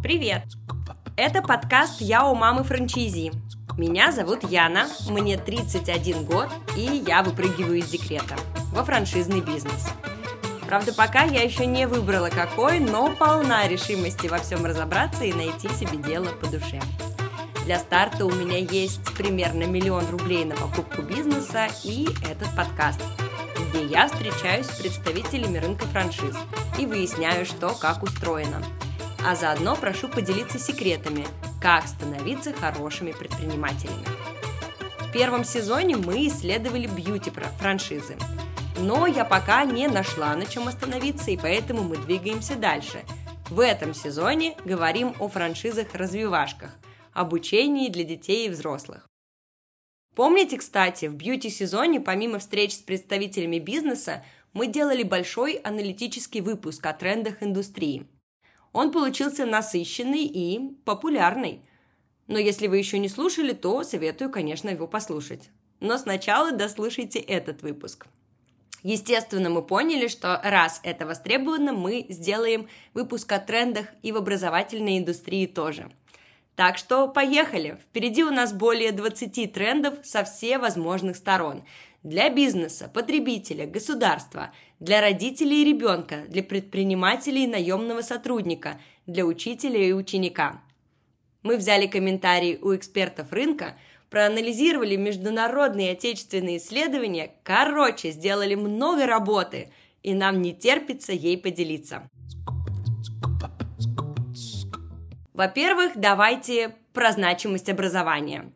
Привет! Это подкаст «Я у мамы франчайзи». Меня зовут Яна, мне 31 год, и я выпрыгиваю из декрета во франшизный бизнес. Правда, пока я еще не выбрала какой, но полна решимости во всем разобраться и найти себе дело по душе. Для старта у меня есть примерно миллион рублей на покупку бизнеса и этот подкаст – где я встречаюсь с представителями рынка франшиз и выясняю, что как устроено. А заодно прошу поделиться секретами, как становиться хорошими предпринимателями. В первом сезоне мы исследовали бьюти-франшизы. Но я пока не нашла на чем остановиться, и поэтому мы двигаемся дальше. В этом сезоне говорим о франшизах-развивашках, обучении для детей и взрослых. Помните, кстати, в бьюти-сезоне, помимо встреч с представителями бизнеса, мы делали большой аналитический выпуск о трендах индустрии. Он получился насыщенный и популярный. Но если вы еще не слушали, то советую, конечно, его послушать. Но сначала дослушайте этот выпуск. Естественно, мы поняли, что раз это востребовано, мы сделаем выпуск о трендах и в образовательной индустрии тоже – так что поехали! Впереди у нас более 20 трендов со всех возможных сторон. Для бизнеса, потребителя, государства, для родителей и ребенка, для предпринимателей и наемного сотрудника, для учителя и ученика. Мы взяли комментарии у экспертов рынка, проанализировали международные и отечественные исследования, короче, сделали много работы, и нам не терпится ей поделиться. Во-первых, давайте про значимость образования.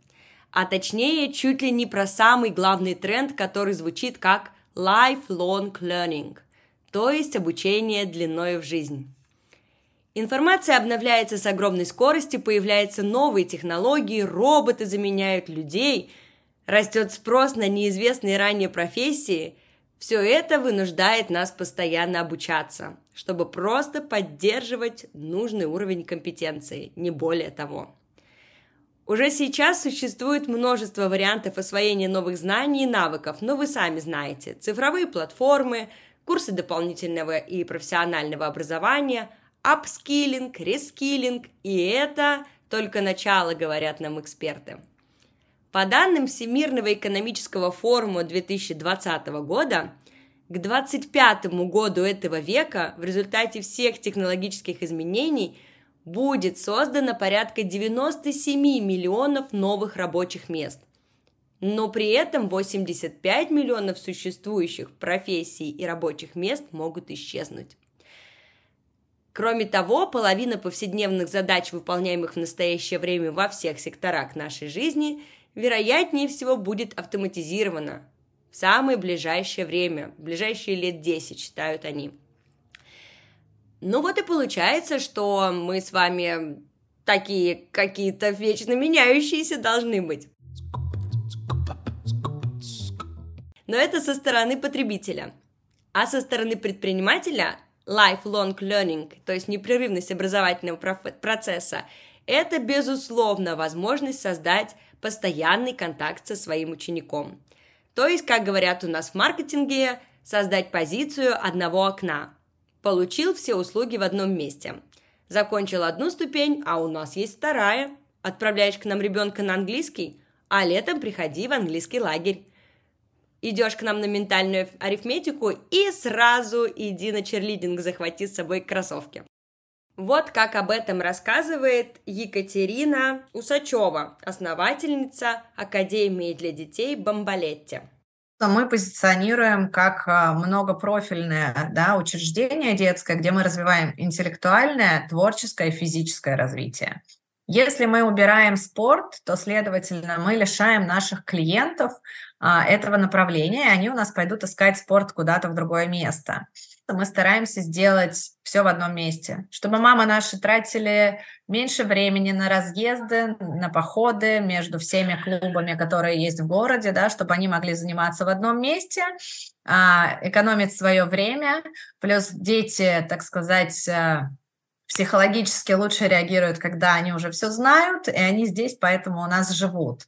А точнее, чуть ли не про самый главный тренд, который звучит как lifelong learning, то есть обучение длиной в жизнь. Информация обновляется с огромной скоростью, появляются новые технологии, роботы заменяют людей, растет спрос на неизвестные ранее профессии – все это вынуждает нас постоянно обучаться, чтобы просто поддерживать нужный уровень компетенции, не более того. Уже сейчас существует множество вариантов освоения новых знаний и навыков, но вы сами знаете. Цифровые платформы, курсы дополнительного и профессионального образования, апскиллинг, рескиллинг, и это только начало, говорят нам эксперты. По данным Всемирного экономического форума 2020 года, к 25 году этого века в результате всех технологических изменений будет создано порядка 97 миллионов новых рабочих мест. Но при этом 85 миллионов существующих профессий и рабочих мест могут исчезнуть. Кроме того, половина повседневных задач, выполняемых в настоящее время во всех секторах нашей жизни – вероятнее всего будет автоматизировано в самое ближайшее время, в ближайшие лет 10, считают они. Ну вот и получается, что мы с вами такие какие-то вечно меняющиеся должны быть. Но это со стороны потребителя. А со стороны предпринимателя lifelong learning, то есть непрерывность образовательного процесса, это, безусловно, возможность создать постоянный контакт со своим учеником. То есть, как говорят у нас в маркетинге, создать позицию одного окна. Получил все услуги в одном месте. Закончил одну ступень, а у нас есть вторая. Отправляешь к нам ребенка на английский, а летом приходи в английский лагерь. Идешь к нам на ментальную арифметику и сразу иди на черлидинг, захвати с собой кроссовки. Вот как об этом рассказывает Екатерина Усачева, основательница Академии для детей Бомбалетти. Мы позиционируем как а, многопрофильное да, учреждение детское, где мы развиваем интеллектуальное, творческое и физическое развитие. Если мы убираем спорт, то, следовательно, мы лишаем наших клиентов а, этого направления, и они у нас пойдут искать спорт куда-то в другое место мы стараемся сделать все в одном месте, чтобы мамы наши тратили меньше времени на разъезды, на походы между всеми клубами, которые есть в городе, да, чтобы они могли заниматься в одном месте, а, экономить свое время, плюс дети, так сказать, э, психологически лучше реагируют, когда они уже все знают, и они здесь, поэтому у нас живут.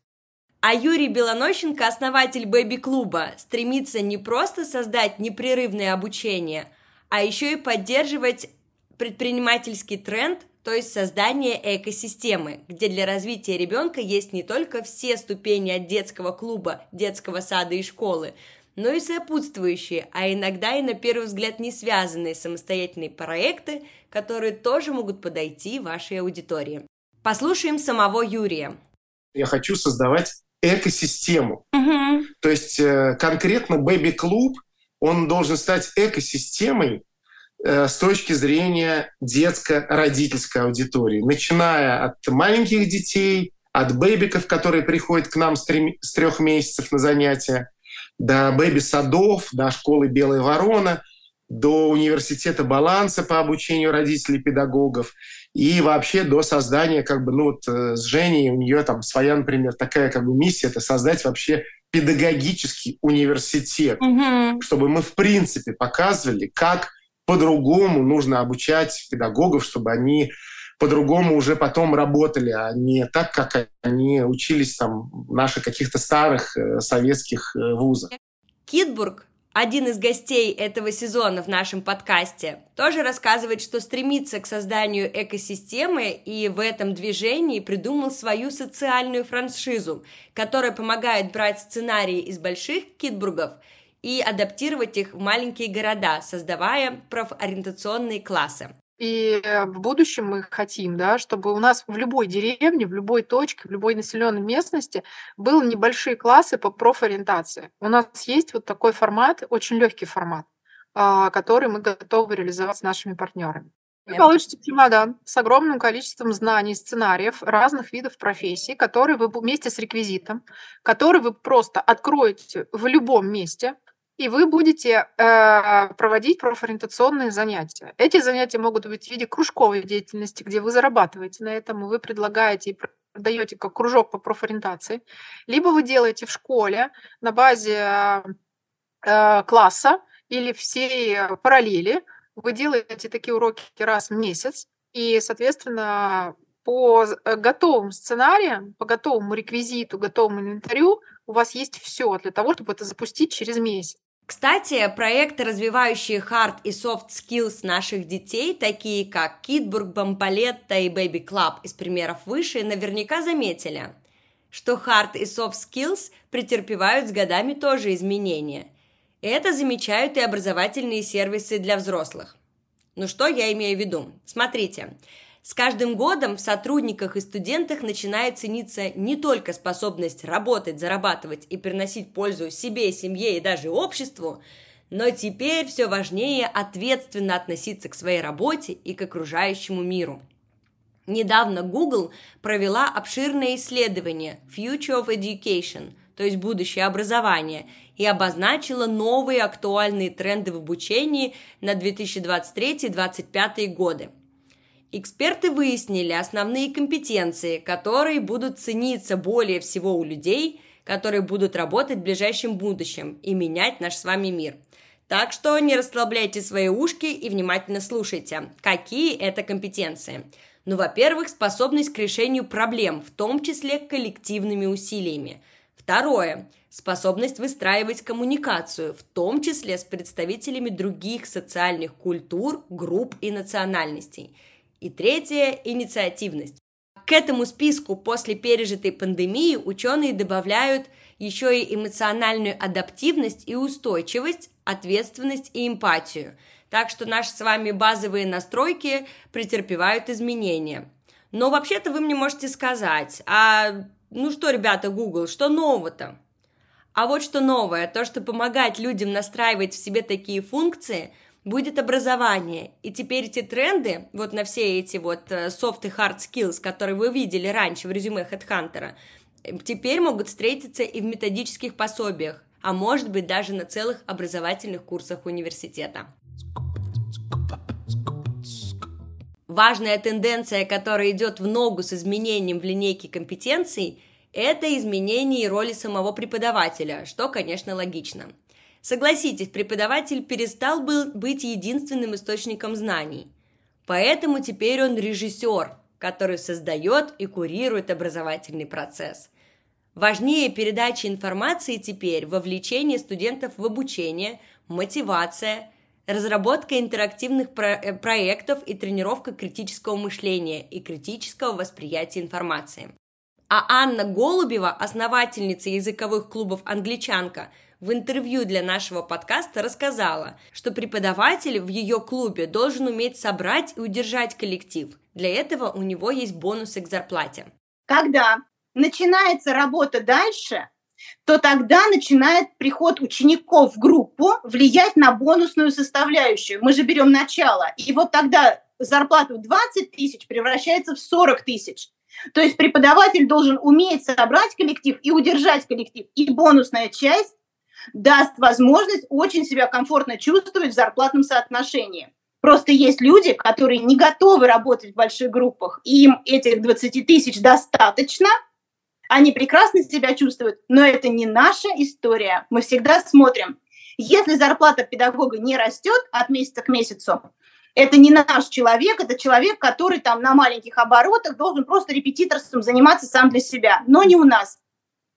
А Юрий Белонощенко, основатель бэби-клуба, стремится не просто создать непрерывное обучение, а еще и поддерживать предпринимательский тренд то есть создание экосистемы, где для развития ребенка есть не только все ступени от детского клуба, детского сада и школы, но и сопутствующие, а иногда и на первый взгляд не связанные самостоятельные проекты, которые тоже могут подойти вашей аудитории. Послушаем самого Юрия. Я хочу создавать экосистему. Угу. То есть э, конкретно Baby Club, он должен стать экосистемой, Э, с точки зрения детско-родительской аудитории, начиная от маленьких детей, от бэбиков, которые приходят к нам с, с трех месяцев на занятия, до бэби-садов, до школы «Белая ворона», до университета баланса по обучению родителей педагогов и вообще до создания, как бы, ну вот э, с Женей, у нее там своя, например, такая как бы миссия, это создать вообще педагогический университет, угу. чтобы мы в принципе показывали, как по-другому нужно обучать педагогов, чтобы они по-другому уже потом работали, а не так, как они учились там в наших каких-то старых э, советских э, вузах. Китбург, один из гостей этого сезона в нашем подкасте, тоже рассказывает, что стремится к созданию экосистемы и в этом движении придумал свою социальную франшизу, которая помогает брать сценарии из больших Китбургов – и адаптировать их в маленькие города, создавая профориентационные классы. И э, в будущем мы хотим, да, чтобы у нас в любой деревне, в любой точке, в любой населенной местности были небольшие классы по профориентации. У нас есть вот такой формат, очень легкий формат, а, который мы готовы реализовать с нашими партнерами. Вы получите чемодан с огромным количеством знаний, сценариев разных видов профессий, которые вы вместе с реквизитом, который вы просто откроете в любом месте, и вы будете э, проводить профориентационные занятия. Эти занятия могут быть в виде кружковой деятельности, где вы зарабатываете на этом, и вы предлагаете и продаете как кружок по профориентации, либо вы делаете в школе на базе э, класса или всей параллели, вы делаете такие уроки раз в месяц, и, соответственно, по э, готовым сценариям, по готовому реквизиту, готовому инвентарю у вас есть все для того, чтобы это запустить через месяц. Кстати, проекты, развивающие hard и soft skills наших детей, такие как Китбург, Бампалетта и Baby Club из примеров выше, наверняка заметили, что hard и soft skills претерпевают с годами тоже изменения. Это замечают и образовательные сервисы для взрослых. Ну что я имею в виду? Смотрите, с каждым годом в сотрудниках и студентах начинает цениться не только способность работать, зарабатывать и приносить пользу себе, семье и даже обществу, но теперь все важнее ответственно относиться к своей работе и к окружающему миру. Недавно Google провела обширное исследование Future of Education, то есть будущее образование, и обозначила новые актуальные тренды в обучении на 2023-2025 годы – Эксперты выяснили основные компетенции, которые будут цениться более всего у людей, которые будут работать в ближайшем будущем и менять наш с вами мир. Так что не расслабляйте свои ушки и внимательно слушайте, какие это компетенции. Ну, во-первых, способность к решению проблем, в том числе коллективными усилиями. Второе – способность выстраивать коммуникацию, в том числе с представителями других социальных культур, групп и национальностей – и третье – инициативность. К этому списку после пережитой пандемии ученые добавляют еще и эмоциональную адаптивность и устойчивость, ответственность и эмпатию. Так что наши с вами базовые настройки претерпевают изменения. Но вообще-то вы мне можете сказать, а ну что, ребята, Google, что нового-то? А вот что новое, то, что помогать людям настраивать в себе такие функции – будет образование. И теперь эти тренды, вот на все эти вот э, soft и hard skills, которые вы видели раньше в резюме HeadHunter, э, теперь могут встретиться и в методических пособиях, а может быть даже на целых образовательных курсах университета. Важная тенденция, которая идет в ногу с изменением в линейке компетенций, это изменение роли самого преподавателя, что, конечно, логично – Согласитесь, преподаватель перестал был быть единственным источником знаний. Поэтому теперь он режиссер, который создает и курирует образовательный процесс. Важнее передачи информации теперь вовлечение студентов в обучение, мотивация, разработка интерактивных про- э, проектов и тренировка критического мышления и критического восприятия информации. А Анна Голубева, основательница языковых клубов «Англичанка», в интервью для нашего подкаста рассказала, что преподаватель в ее клубе должен уметь собрать и удержать коллектив. Для этого у него есть бонусы к зарплате. Когда начинается работа дальше, то тогда начинает приход учеников в группу влиять на бонусную составляющую. Мы же берем начало. И вот тогда зарплата в 20 тысяч превращается в 40 тысяч. То есть преподаватель должен уметь собрать коллектив и удержать коллектив. И бонусная часть даст возможность очень себя комфортно чувствовать в зарплатном соотношении. Просто есть люди, которые не готовы работать в больших группах, им этих 20 тысяч достаточно, они прекрасно себя чувствуют, но это не наша история. Мы всегда смотрим, если зарплата педагога не растет от месяца к месяцу, это не наш человек, это человек, который там на маленьких оборотах должен просто репетиторством заниматься сам для себя, но не у нас.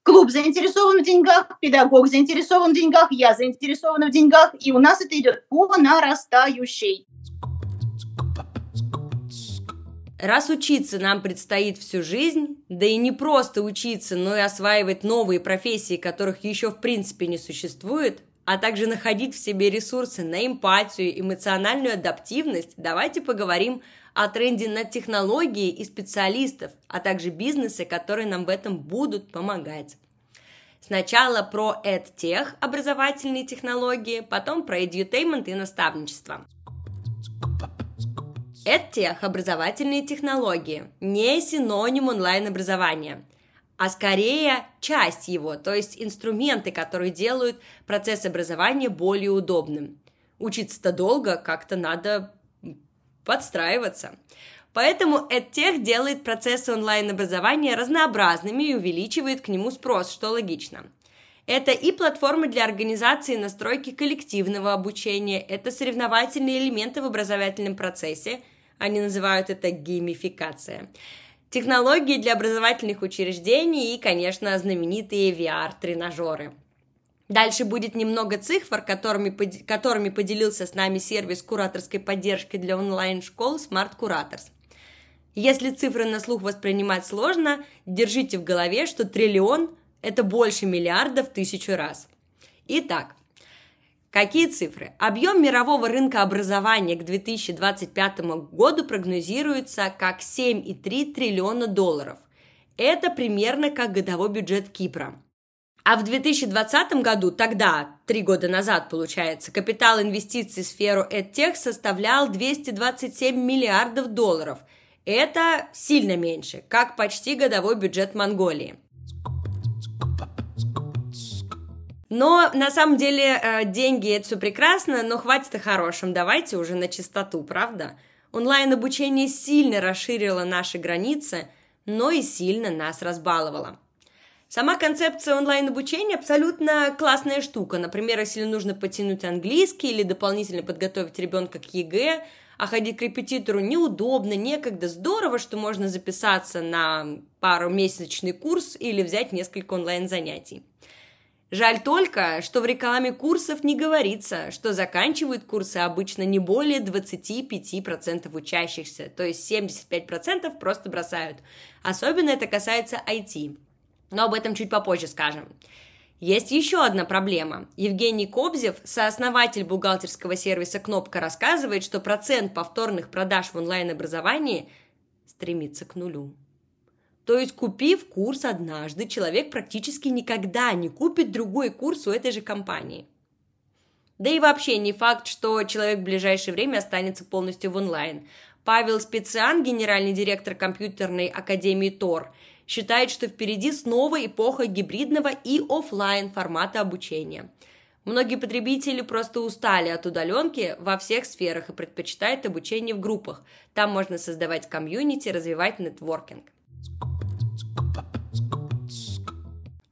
Клуб заинтересован в деньгах, педагог заинтересован в деньгах, я заинтересована в деньгах, и у нас это идет по нарастающей. Раз учиться нам предстоит всю жизнь, да и не просто учиться, но и осваивать новые профессии, которых еще в принципе не существует, а также находить в себе ресурсы на эмпатию, эмоциональную адаптивность, давайте поговорим о тренде на технологии и специалистов, а также бизнесы, которые нам в этом будут помогать. Сначала про EdTech, образовательные технологии, потом про edutainment и наставничество. EdTech, образовательные технологии, не синоним онлайн-образования – а скорее часть его, то есть инструменты, которые делают процесс образования более удобным. Учиться-то долго, как-то надо подстраиваться. Поэтому EdTech делает процессы онлайн-образования разнообразными и увеличивает к нему спрос, что логично. Это и платформы для организации и настройки коллективного обучения, это соревновательные элементы в образовательном процессе, они называют это геймификация – технологии для образовательных учреждений и, конечно, знаменитые VR-тренажеры. Дальше будет немного цифр, которыми, которыми поделился с нами сервис кураторской поддержки для онлайн-школ Smart Curators. Если цифры на слух воспринимать сложно, держите в голове, что триллион – это больше миллиарда в тысячу раз. Итак, Какие цифры? Объем мирового рынка образования к 2025 году прогнозируется как 7,3 триллиона долларов. Это примерно как годовой бюджет Кипра. А в 2020 году, тогда, три года назад, получается, капитал инвестиций в сферу EdTech составлял 227 миллиардов долларов. Это сильно меньше, как почти годовой бюджет Монголии. Но на самом деле э, деньги это все прекрасно, но хватит о хорошем. Давайте уже на чистоту, правда? Онлайн-обучение сильно расширило наши границы, но и сильно нас разбаловало. Сама концепция онлайн-обучения абсолютно классная штука. Например, если нужно потянуть английский или дополнительно подготовить ребенка к ЕГЭ, а ходить к репетитору неудобно, некогда, здорово, что можно записаться на пару месячный курс или взять несколько онлайн-занятий. Жаль только, что в рекламе курсов не говорится, что заканчивают курсы обычно не более 25% учащихся, то есть 75% просто бросают. Особенно это касается IT. Но об этом чуть попозже скажем. Есть еще одна проблема. Евгений Кобзев, сооснователь бухгалтерского сервиса «Кнопка», рассказывает, что процент повторных продаж в онлайн-образовании стремится к нулю. То есть, купив курс однажды, человек практически никогда не купит другой курс у этой же компании. Да и вообще не факт, что человек в ближайшее время останется полностью в онлайн. Павел Специан, генеральный директор компьютерной академии ТОР, считает, что впереди снова эпоха гибридного и офлайн формата обучения. Многие потребители просто устали от удаленки во всех сферах и предпочитают обучение в группах. Там можно создавать комьюнити, развивать нетворкинг.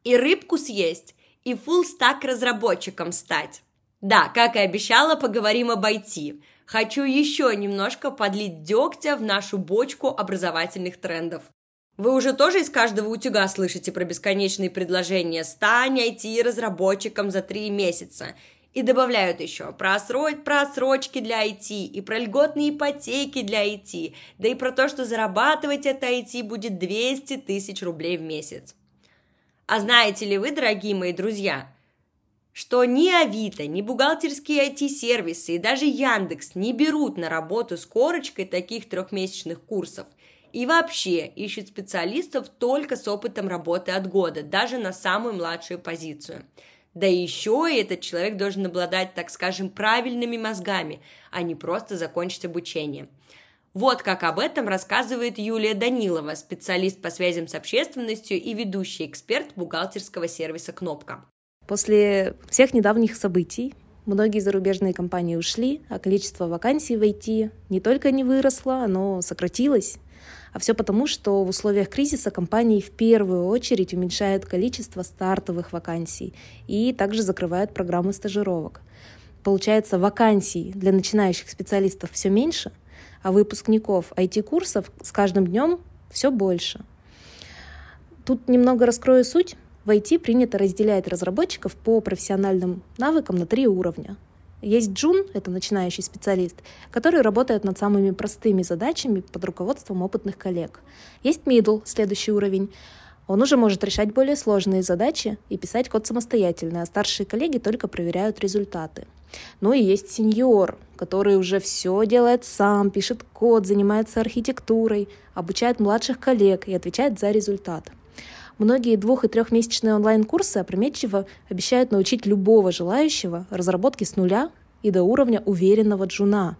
И рыбку съесть, и full стак разработчиком стать. Да, как и обещала, поговорим об IT. Хочу еще немножко подлить дегтя в нашу бочку образовательных трендов. Вы уже тоже из каждого утюга слышите про бесконечные предложения «Стань IT-разработчиком за три месяца» И добавляют еще про просрочки для IT, и про льготные ипотеки для IT, да и про то, что зарабатывать это IT будет 200 тысяч рублей в месяц. А знаете ли вы, дорогие мои друзья, что ни Авито, ни бухгалтерские IT-сервисы и даже Яндекс не берут на работу с корочкой таких трехмесячных курсов – и вообще ищут специалистов только с опытом работы от года, даже на самую младшую позицию. Да еще и этот человек должен обладать, так скажем, правильными мозгами, а не просто закончить обучение. Вот как об этом рассказывает Юлия Данилова, специалист по связям с общественностью и ведущий эксперт бухгалтерского сервиса «Кнопка». После всех недавних событий многие зарубежные компании ушли, а количество вакансий в IT не только не выросло, оно сократилось. А все потому, что в условиях кризиса компании в первую очередь уменьшают количество стартовых вакансий и также закрывают программы стажировок. Получается, вакансий для начинающих специалистов все меньше, а выпускников IT-курсов с каждым днем все больше. Тут немного раскрою суть. В IT принято разделять разработчиков по профессиональным навыкам на три уровня – есть джун, это начинающий специалист, который работает над самыми простыми задачами под руководством опытных коллег. Есть middle, следующий уровень. Он уже может решать более сложные задачи и писать код самостоятельно, а старшие коллеги только проверяют результаты. Ну и есть сеньор, который уже все делает сам, пишет код, занимается архитектурой, обучает младших коллег и отвечает за результат. Многие двух- и трехмесячные онлайн-курсы опрометчиво обещают научить любого желающего разработке с нуля и до уровня уверенного джуна.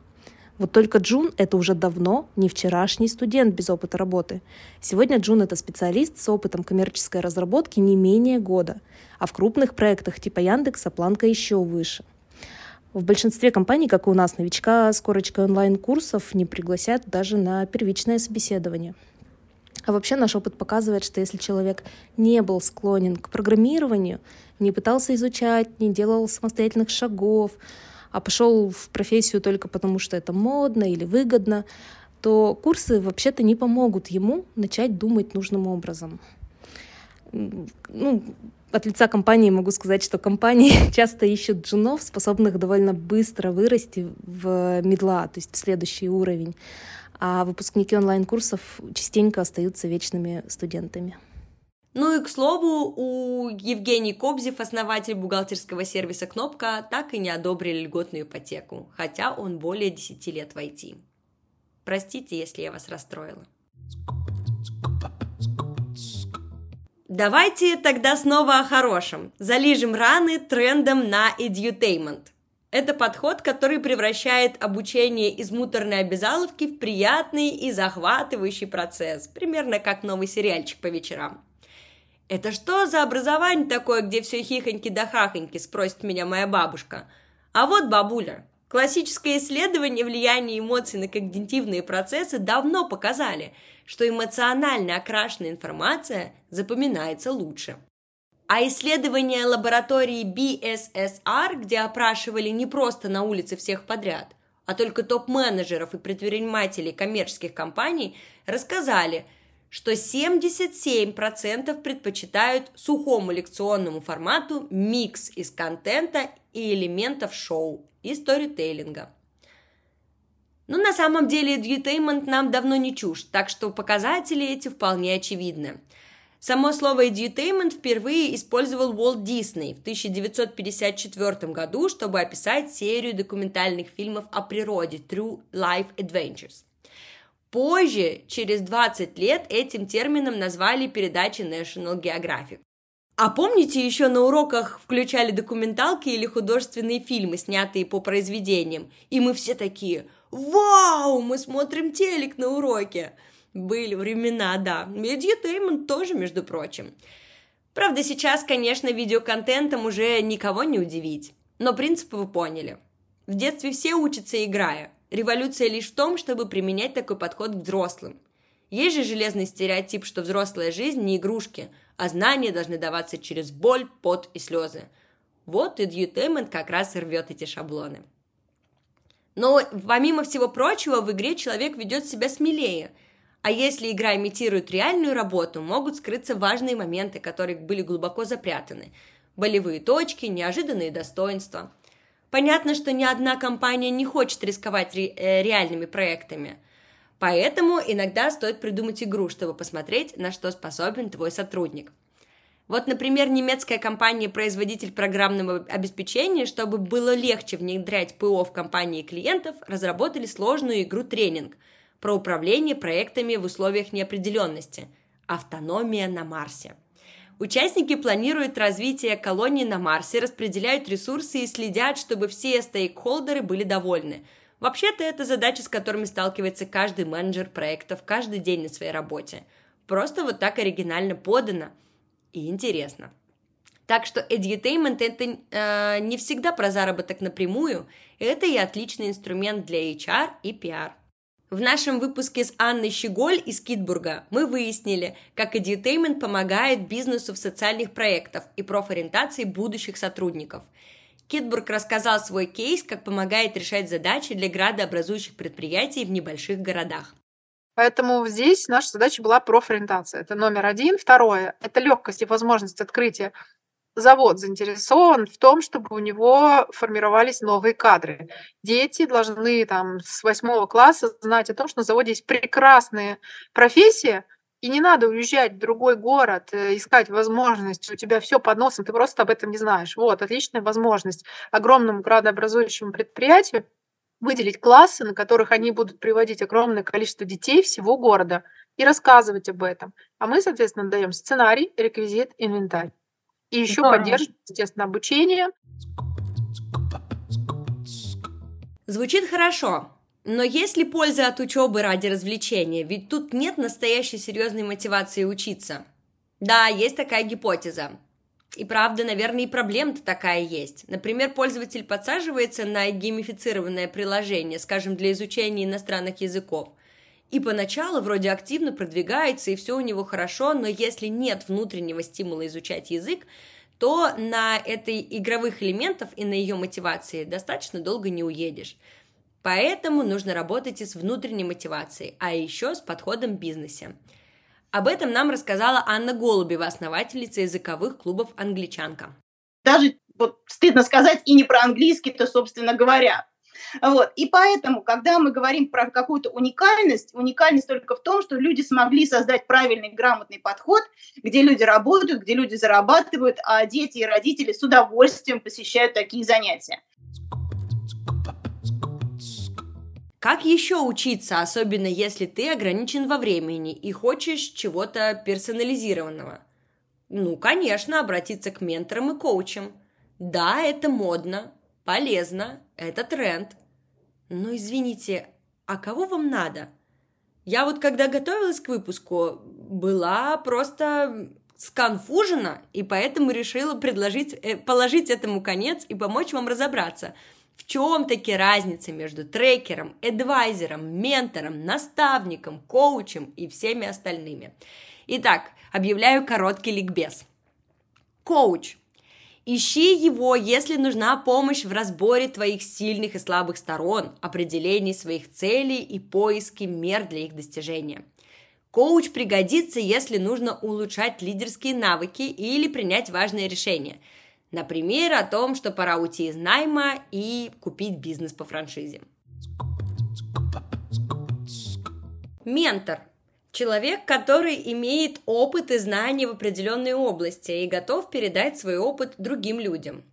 Вот только джун — это уже давно не вчерашний студент без опыта работы. Сегодня джун — это специалист с опытом коммерческой разработки не менее года, а в крупных проектах типа Яндекса планка еще выше. В большинстве компаний, как и у нас, новичка с корочкой онлайн-курсов не пригласят даже на первичное собеседование — а вообще наш опыт показывает, что если человек не был склонен к программированию, не пытался изучать, не делал самостоятельных шагов, а пошел в профессию только потому, что это модно или выгодно, то курсы вообще-то не помогут ему начать думать нужным образом. Ну, от лица компании могу сказать, что компании часто ищут джунов, способных довольно быстро вырасти в медла, то есть в следующий уровень а выпускники онлайн-курсов частенько остаются вечными студентами. Ну и, к слову, у Евгений Кобзев, основатель бухгалтерского сервиса «Кнопка», так и не одобрили льготную ипотеку, хотя он более 10 лет в IT. Простите, если я вас расстроила. Давайте тогда снова о хорошем. Залижем раны трендом на edutainment – это подход, который превращает обучение из муторной обязаловки в приятный и захватывающий процесс, примерно как новый сериальчик по вечерам. «Это что за образование такое, где все хихоньки да хахоньки?» – спросит меня моя бабушка. А вот бабуля. Классическое исследование влияния эмоций на когнитивные процессы давно показали, что эмоционально окрашенная информация запоминается лучше. А исследования лаборатории BSSR, где опрашивали не просто на улице всех подряд, а только топ-менеджеров и предпринимателей коммерческих компаний, рассказали, что 77% предпочитают сухому лекционному формату микс из контента и элементов шоу и сторителлинга. Но на самом деле edutainment нам давно не чушь, так что показатели эти вполне очевидны – Само слово edutainment впервые использовал Уолт Дисней в 1954 году, чтобы описать серию документальных фильмов о природе True Life Adventures. Позже, через 20 лет, этим термином назвали передачи National Geographic. А помните, еще на уроках включали документалки или художественные фильмы, снятые по произведениям, и мы все такие «Вау, мы смотрим телек на уроке!» Были времена, да. Mediatainment тоже, между прочим. Правда, сейчас, конечно, видеоконтентом уже никого не удивить. Но принципы вы поняли. В детстве все учатся играя. Революция лишь в том, чтобы применять такой подход к взрослым. Есть же железный стереотип, что взрослая жизнь не игрушки, а знания должны даваться через боль, пот и слезы. Вот и Edutainment как раз рвет эти шаблоны. Но помимо всего прочего, в игре человек ведет себя смелее – а если игра имитирует реальную работу, могут скрыться важные моменты, которые были глубоко запрятаны. Болевые точки, неожиданные достоинства. Понятно, что ни одна компания не хочет рисковать ре- э, реальными проектами. Поэтому иногда стоит придумать игру, чтобы посмотреть, на что способен твой сотрудник. Вот, например, немецкая компания-производитель программного обеспечения, чтобы было легче внедрять ПО в компании клиентов, разработали сложную игру-тренинг про управление проектами в условиях неопределенности «Автономия на Марсе». Участники планируют развитие колонии на Марсе, распределяют ресурсы и следят, чтобы все стейкхолдеры были довольны. Вообще-то это задача, с которыми сталкивается каждый менеджер проектов каждый день на своей работе. Просто вот так оригинально подано и интересно. Так что edutainment это э, не всегда про заработок напрямую, это и отличный инструмент для HR и PR. В нашем выпуске с Анной Щеголь из Китбурга мы выяснили, как Edutainment помогает бизнесу в социальных проектах и профориентации будущих сотрудников. Китбург рассказал свой кейс, как помогает решать задачи для градообразующих предприятий в небольших городах. Поэтому здесь наша задача была профориентация. Это номер один. Второе – это легкость и возможность открытия завод заинтересован в том, чтобы у него формировались новые кадры. Дети должны там с восьмого класса знать о том, что на заводе есть прекрасные профессии, и не надо уезжать в другой город, э, искать возможность, у тебя все под носом, ты просто об этом не знаешь. Вот, отличная возможность огромному градообразующему предприятию выделить классы, на которых они будут приводить огромное количество детей всего города и рассказывать об этом. А мы, соответственно, даем сценарий, реквизит, инвентарь. И еще Здорово. поддерживаем, естественно, обучение. Звучит хорошо, но есть ли польза от учебы ради развлечения? Ведь тут нет настоящей серьезной мотивации учиться. Да, есть такая гипотеза. И правда, наверное, и проблема-то такая есть. Например, пользователь подсаживается на геймифицированное приложение, скажем, для изучения иностранных языков. И поначалу вроде активно продвигается, и все у него хорошо, но если нет внутреннего стимула изучать язык, то на этой игровых элементов и на ее мотивации достаточно долго не уедешь. Поэтому нужно работать и с внутренней мотивацией, а еще с подходом в бизнесе. Об этом нам рассказала Анна Голубева, основательница языковых клубов «Англичанка». Даже вот стыдно сказать и не про английский-то, собственно говоря. Вот. И поэтому, когда мы говорим про какую-то уникальность, уникальность только в том, что люди смогли создать правильный, грамотный подход, где люди работают, где люди зарабатывают, а дети и родители с удовольствием посещают такие занятия. Как еще учиться, особенно если ты ограничен во времени и хочешь чего-то персонализированного? Ну, конечно, обратиться к менторам и коучам. Да, это модно, полезно, это тренд. Но извините, а кого вам надо? Я вот когда готовилась к выпуску, была просто сконфужена, и поэтому решила предложить, э, положить этому конец и помочь вам разобраться, в чем таки разница между трекером, адвайзером, ментором, наставником, коучем и всеми остальными. Итак, объявляю короткий ликбез. Коуч Ищи его, если нужна помощь в разборе твоих сильных и слабых сторон, определении своих целей и поиске мер для их достижения. Коуч пригодится, если нужно улучшать лидерские навыки или принять важные решения. Например, о том, что пора уйти из найма и купить бизнес по франшизе. Ментор Человек, который имеет опыт и знания в определенной области и готов передать свой опыт другим людям.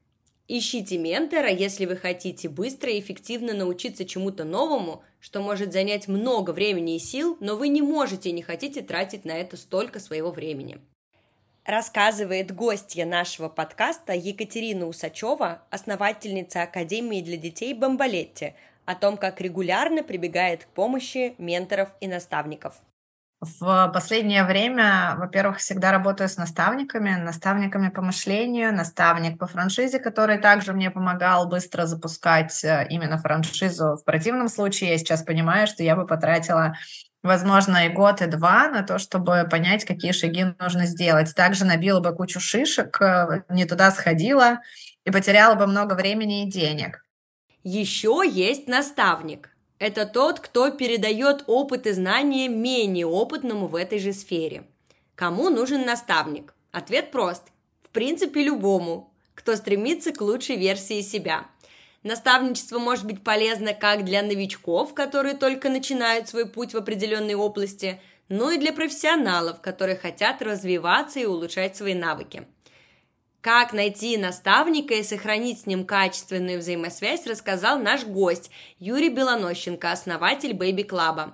Ищите ментора, если вы хотите быстро и эффективно научиться чему-то новому, что может занять много времени и сил, но вы не можете и не хотите тратить на это столько своего времени. Рассказывает гостья нашего подкаста Екатерина Усачева, основательница Академии для детей Бомбалетти, о том, как регулярно прибегает к помощи менторов и наставников. В последнее время, во-первых, всегда работаю с наставниками, наставниками по мышлению, наставник по франшизе, который также мне помогал быстро запускать э, именно франшизу. В противном случае я сейчас понимаю, что я бы потратила возможно, и год, и два на то, чтобы понять, какие шаги нужно сделать. Также набила бы кучу шишек, э, не туда сходила и потеряла бы много времени и денег. Еще есть наставник. Это тот, кто передает опыт и знания менее опытному в этой же сфере. Кому нужен наставник? Ответ прост. В принципе, любому, кто стремится к лучшей версии себя. Наставничество может быть полезно как для новичков, которые только начинают свой путь в определенной области, но и для профессионалов, которые хотят развиваться и улучшать свои навыки. Как найти наставника и сохранить с ним качественную взаимосвязь, рассказал наш гость Юрий Белонощенко, основатель Baby Club.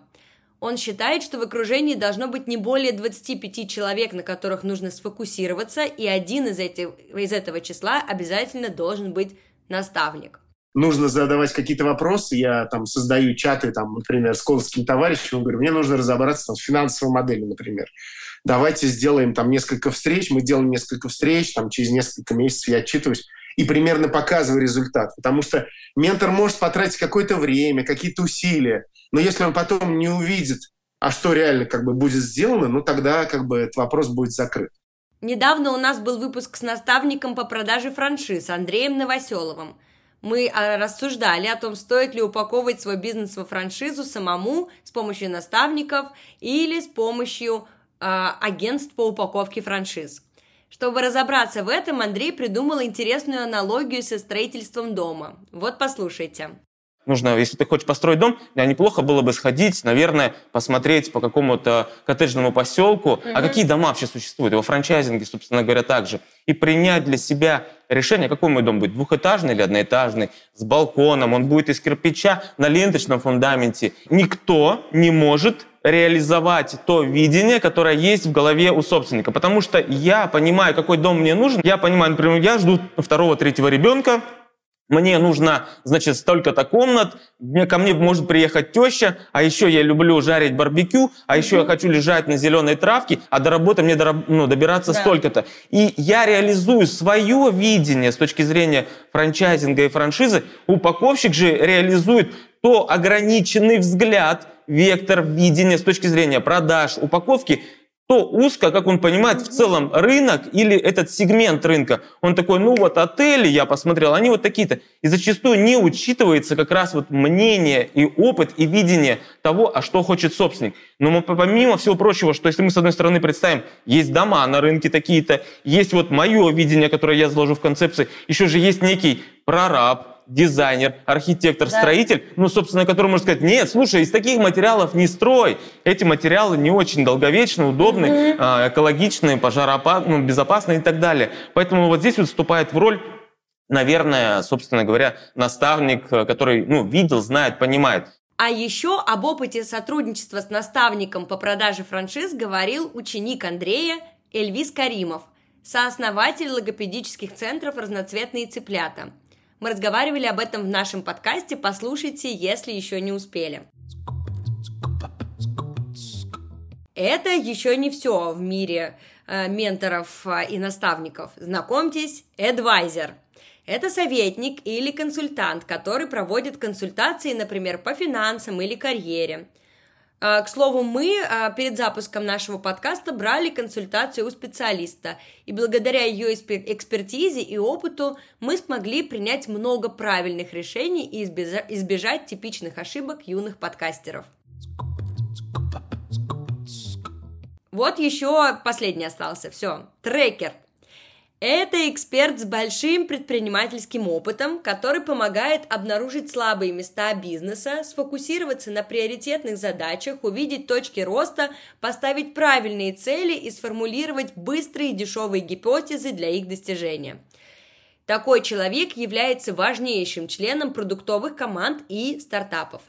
Он считает, что в окружении должно быть не более 25 человек, на которых нужно сфокусироваться, и один из, этих, из этого числа обязательно должен быть наставник нужно задавать какие-то вопросы, я там создаю чаты, там, например, с колским товарищем, говорю, мне нужно разобраться там, с финансовой моделью, например давайте сделаем там несколько встреч, мы делаем несколько встреч, там через несколько месяцев я отчитываюсь и примерно показываю результат. Потому что ментор может потратить какое-то время, какие-то усилия, но если он потом не увидит, а что реально как бы будет сделано, ну тогда как бы этот вопрос будет закрыт. Недавно у нас был выпуск с наставником по продаже франшиз Андреем Новоселовым. Мы а, рассуждали о том, стоит ли упаковывать свой бизнес во франшизу самому с помощью наставников или с помощью а, агентств по упаковке франшиз. Чтобы разобраться в этом, Андрей придумал интересную аналогию со строительством дома. Вот послушайте. Нужно, если ты хочешь построить дом, неплохо было бы сходить, наверное, посмотреть по какому-то коттеджному поселку, mm-hmm. а какие дома вообще существуют, во франчайзинге, собственно говоря, также, и принять для себя решение, какой мой дом будет, двухэтажный или одноэтажный, с балконом, он будет из кирпича на ленточном фундаменте. Никто не может реализовать то видение, которое есть в голове у собственника. Потому что я понимаю, какой дом мне нужен. Я понимаю, например, я жду второго, третьего ребенка, мне нужно, значит, столько-то комнат, мне, ко мне может приехать теща, а еще я люблю жарить барбекю, а еще я хочу лежать на зеленой травке, а до работы мне до, ну, добираться да. столько-то. И я реализую свое видение с точки зрения франчайзинга и франшизы, упаковщик же реализует то ограниченный взгляд, вектор видения с точки зрения продаж, упаковки, то узко, как он понимает, в целом рынок или этот сегмент рынка. Он такой, ну вот отели, я посмотрел, они вот такие-то. И зачастую не учитывается как раз вот мнение и опыт и видение того, а что хочет собственник. Но мы, помимо всего прочего, что если мы с одной стороны представим, есть дома на рынке такие-то, есть вот мое видение, которое я заложу в концепции, еще же есть некий прораб, дизайнер, архитектор, да. строитель, ну, собственно, который может сказать, нет, слушай, из таких материалов не строй. Эти материалы не очень долговечны, удобны, mm-hmm. экологичные, пожароопасные, ну, безопасные и так далее. Поэтому вот здесь вот вступает в роль наверное, собственно говоря, наставник, э, который ну, видел, знает, понимает. А еще об опыте сотрудничества с наставником по продаже франшиз говорил ученик Андрея Эльвис Каримов, сооснователь логопедических центров «Разноцветные цыплята». Мы разговаривали об этом в нашем подкасте, послушайте, если еще не успели. Это еще не все в мире э, менторов э, и наставников. Знакомьтесь, адвайзер. Это советник или консультант, который проводит консультации, например, по финансам или карьере – к слову, мы а, перед запуском нашего подкаста брали консультацию у специалиста, и благодаря ее экспертизе и опыту мы смогли принять много правильных решений и избежать типичных ошибок юных подкастеров. Вот еще последний остался. Все. Трекер. Это эксперт с большим предпринимательским опытом, который помогает обнаружить слабые места бизнеса, сфокусироваться на приоритетных задачах, увидеть точки роста, поставить правильные цели и сформулировать быстрые дешевые гипотезы для их достижения. Такой человек является важнейшим членом продуктовых команд и стартапов.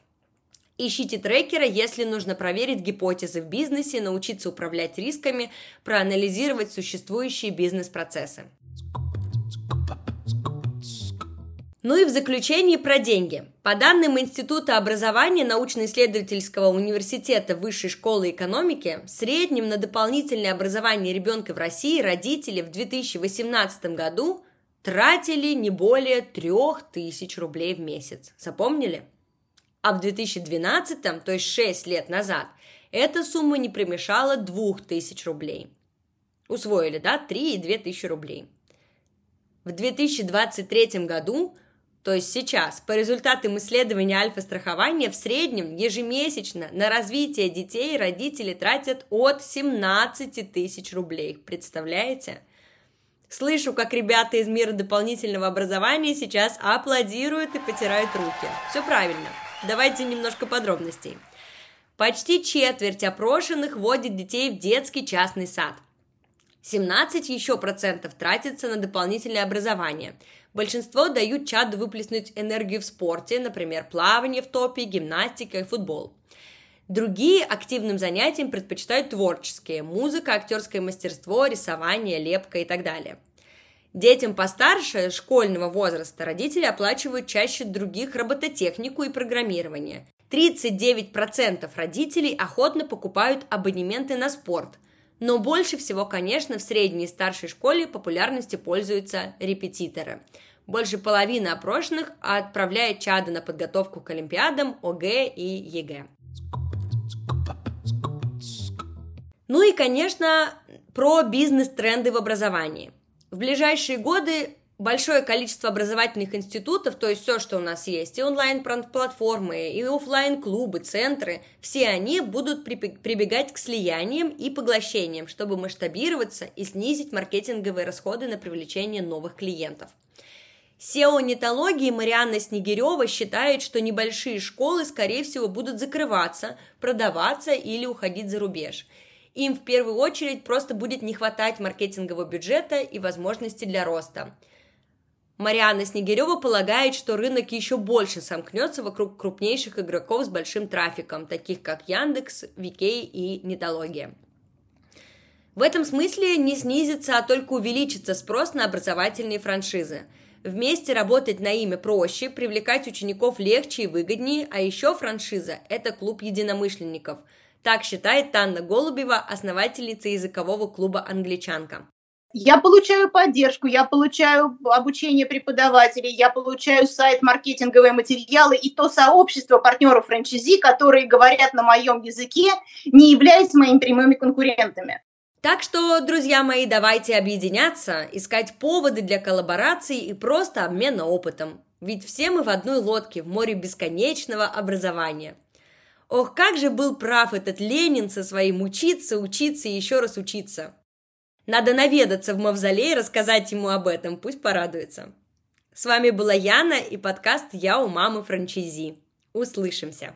Ищите трекера, если нужно проверить гипотезы в бизнесе, научиться управлять рисками, проанализировать существующие бизнес-процессы. Ну и в заключении про деньги. По данным Института образования научно-исследовательского университета Высшей школы экономики, в среднем на дополнительное образование ребенка в России родители в 2018 году тратили не более 3000 рублей в месяц. Запомнили? А в 2012, то есть 6 лет назад, эта сумма не премешала 2000 рублей. Усвоили, да, 3 и 2000 рублей. В 2023 году, то есть сейчас, по результатам исследования альфа-страхования, в среднем ежемесячно на развитие детей родители тратят от 17 тысяч рублей. Представляете? Слышу, как ребята из мира дополнительного образования сейчас аплодируют и потирают руки. Все правильно. Давайте немножко подробностей. Почти четверть опрошенных водит детей в детский частный сад. 17 еще процентов тратится на дополнительное образование. Большинство дают чаду выплеснуть энергию в спорте, например, плавание в топе, гимнастика и футбол. Другие активным занятиям предпочитают творческие – музыка, актерское мастерство, рисование, лепка и так далее. Детям постарше школьного возраста родители оплачивают чаще других робототехнику и программирование. 39% родителей охотно покупают абонементы на спорт, но больше всего, конечно, в средней и старшей школе популярностью пользуются репетиторы. Больше половины опрошенных отправляет чада на подготовку к олимпиадам, ОГЭ и ЕГЭ. Ну и, конечно, про бизнес-тренды в образовании. В ближайшие годы большое количество образовательных институтов, то есть все, что у нас есть, и онлайн-платформы, и офлайн клубы центры, все они будут прибегать к слияниям и поглощениям, чтобы масштабироваться и снизить маркетинговые расходы на привлечение новых клиентов. SEO-нетологии Марианна Снегирева считает, что небольшие школы, скорее всего, будут закрываться, продаваться или уходить за рубеж. Им в первую очередь просто будет не хватать маркетингового бюджета и возможностей для роста. Марианна Снегирева полагает, что рынок еще больше сомкнется вокруг крупнейших игроков с большим трафиком, таких как Яндекс, Викей и Нетология. В этом смысле не снизится, а только увеличится спрос на образовательные франшизы – Вместе работать на имя проще, привлекать учеников легче и выгоднее, а еще франшиза – это клуб единомышленников. Так считает Танна Голубева, основательница языкового клуба «Англичанка». Я получаю поддержку, я получаю обучение преподавателей, я получаю сайт, маркетинговые материалы и то сообщество партнеров франчайзи, которые говорят на моем языке, не являясь моими прямыми конкурентами. Так что, друзья мои, давайте объединяться, искать поводы для коллаборации и просто обмена опытом. Ведь все мы в одной лодке в море бесконечного образования. Ох, как же был прав этот Ленин со своим учиться, учиться и еще раз учиться. Надо наведаться в мавзолей и рассказать ему об этом, пусть порадуется. С вами была Яна и подкаст «Я у мамы франчайзи». Услышимся!